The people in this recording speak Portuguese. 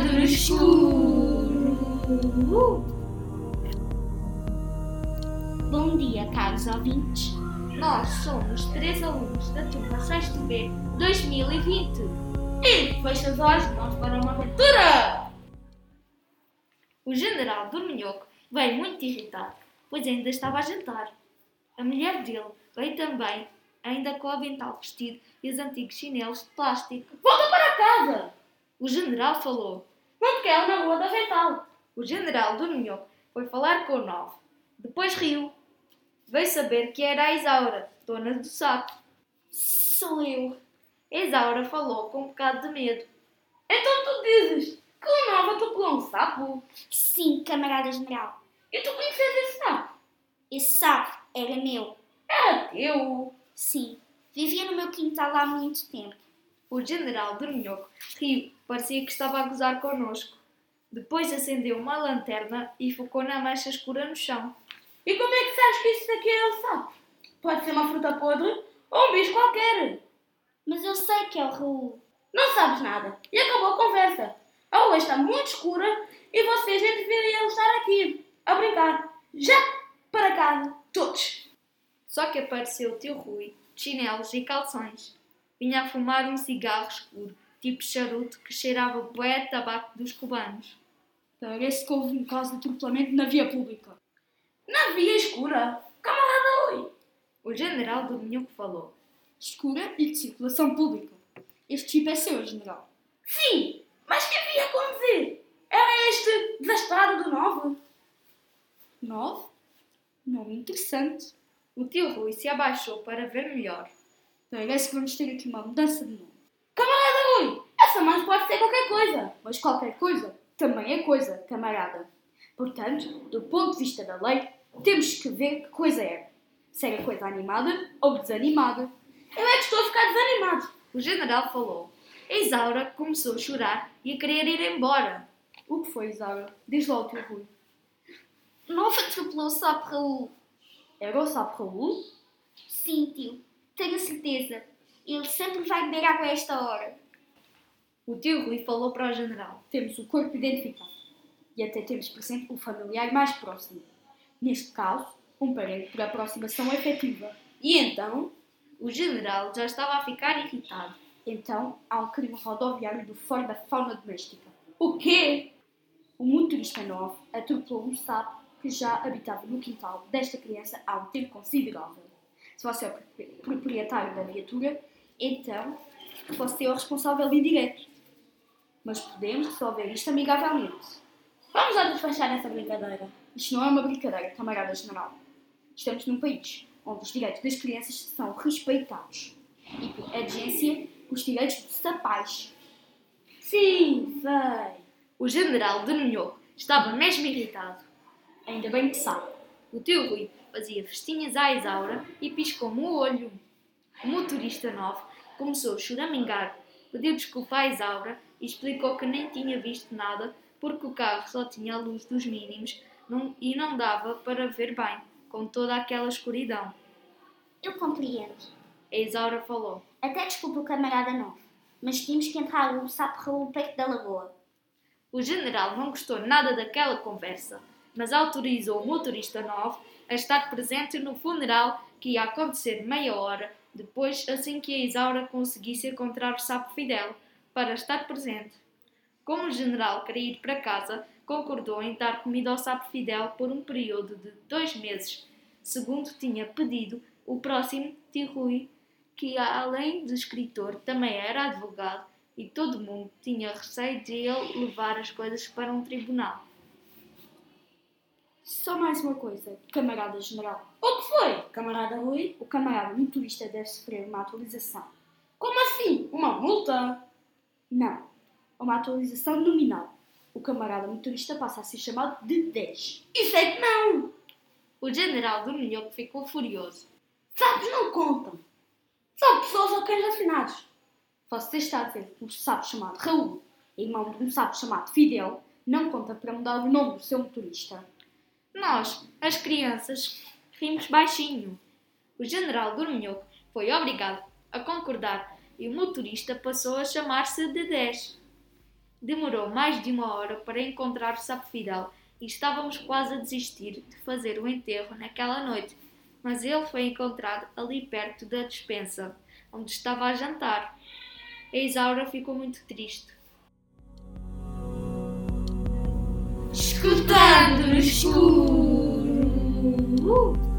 No escuro. Bom dia, caros ouvintes. Nós somos três alunos da turma 6 B 2020. E fecha as horas vamos para uma aventura! O general Dorminhoco veio muito irritado, pois ainda estava a jantar. A mulher dele veio também, ainda com o avental vestido e os antigos chinelos de plástico. Volta para casa! O general falou. Não quero na rua da avental. O general Dorminhoco foi falar com o Nove. Depois riu. Veio saber que era a Isaura, dona do sapo. Sou eu. A Isaura falou com um bocado de medo. Então tu dizes que o Nova atropelou um sapo? Sim, camarada general. E tu conheces esse sapo? Esse sapo era meu. Era teu. Sim, vivia no meu quintal há muito tempo. O general Dorminhoco riu, parecia que estava a gozar connosco. Depois acendeu uma lanterna e focou na mancha escura no chão. E como é que sabes que isso daqui é o sapo? Pode ser uma fruta podre ou um bicho qualquer. Mas eu sei que é o Raul. Não sabes nada. E acabou a conversa. A rua está muito escura e vocês nem deveriam estar aqui a brincar. Já para casa, todos. Só que apareceu o tio Rui, de chinelos e calções. Vinha a fumar um cigarro escuro, tipo charuto, que cheirava bué a tabaco dos cubanos. Parece que houve um caso de atropelamento na via pública. Na via escura? Camarada Rui. O general Domingho falou. Escura e de circulação pública. Este tipo é seu, general. Sim, mas que havia a conduzir? Era este desastrado do Novo? Nove? Nome interessante. O tio Rui se abaixou para ver melhor. Parece que vamos ter aqui uma mudança de nome. Camarada Rui, essa mãe pode ser qualquer coisa. Mas qualquer coisa também é coisa, camarada. Portanto, do ponto de vista da lei, temos que ver que coisa é. Se era coisa animada ou desanimada. Eu é que estou a ficar desanimado. O general falou. A Isaura começou a chorar e a querer ir embora. O que foi, Isaura? Diz lá o teu Rui. Nova atropelou o sapo Raul. Era o sapo Raul? Sim, tio. Tenho certeza. Ele sempre vai beber água a esta hora. O tio Rui falou para o general. Temos o corpo identificado. E até temos presente o familiar mais próximo. Neste caso, um parente por aproximação efetiva. E então? O general já estava a ficar irritado. Então, há um crime rodoviário do fora da fauna doméstica. O quê? O motorista novo atropelou um sapo que já habitava no quintal desta criança há um tempo considerável. Se você é o proprietário da viatura, então você é o responsável indireto. Mas podemos resolver isto amigavelmente. Vamos lá despachar essa brincadeira. Isto não é uma brincadeira, camarada general. Estamos num país onde os direitos das crianças são respeitados. E, por agência, os direitos dos sapais. Sim, sei. O general Dorminhoco estava mesmo irritado. Ainda bem que sabe. O tio Rui fazia festinhas à Isaura e piscou-me o olho. O motorista novo começou a choramingar, pediu desculpa à Isaura e explicou que nem tinha visto nada porque o carro só tinha a luz dos mínimos não, e não dava para ver bem, com toda aquela escuridão. Eu compreendo. A Isaura falou. Até desculpa o camarada novo. Mas tínhamos que entrar o sapo Raul perto da lagoa. O general não gostou nada daquela conversa, mas autorizou o motorista novo a estar presente no funeral que ia acontecer meia hora depois, assim que a Isaura conseguisse encontrar o sapo Fidel para estar presente. Como o general queria ir para casa, concordou em dar comida ao sapo Fidel por um período de dois meses, segundo tinha pedido o próximo tio Rui, que além de escritor também era advogado e todo mundo tinha receio de ele levar as coisas para um tribunal. Só mais uma coisa, camarada general. O que foi, camarada Rui? O camarada motorista deve sofrer uma atualização. Como assim? Uma multa? Não, uma atualização nominal. O camarada motorista passa a ser chamado de 10. Isso é que não! O general do Minhoco ficou furioso. Sapos não contam. São pessoas ou cães assinados. Você está a dizer que um sapo chamado Raul, irmão de um sapo chamado Fidel, não conta para mudar o nome do seu motorista. Nós, as crianças, rimos baixinho. O general Dorminhoco foi obrigado a concordar e o motorista passou a chamar-se de 10. Demorou mais de uma hora para encontrar o sapo Fidel e estávamos quase a desistir de fazer o enterro naquela noite, mas ele foi encontrado ali perto da despensa, onde estava a jantar. A Isaura ficou muito triste. escutando no escuro. Uh!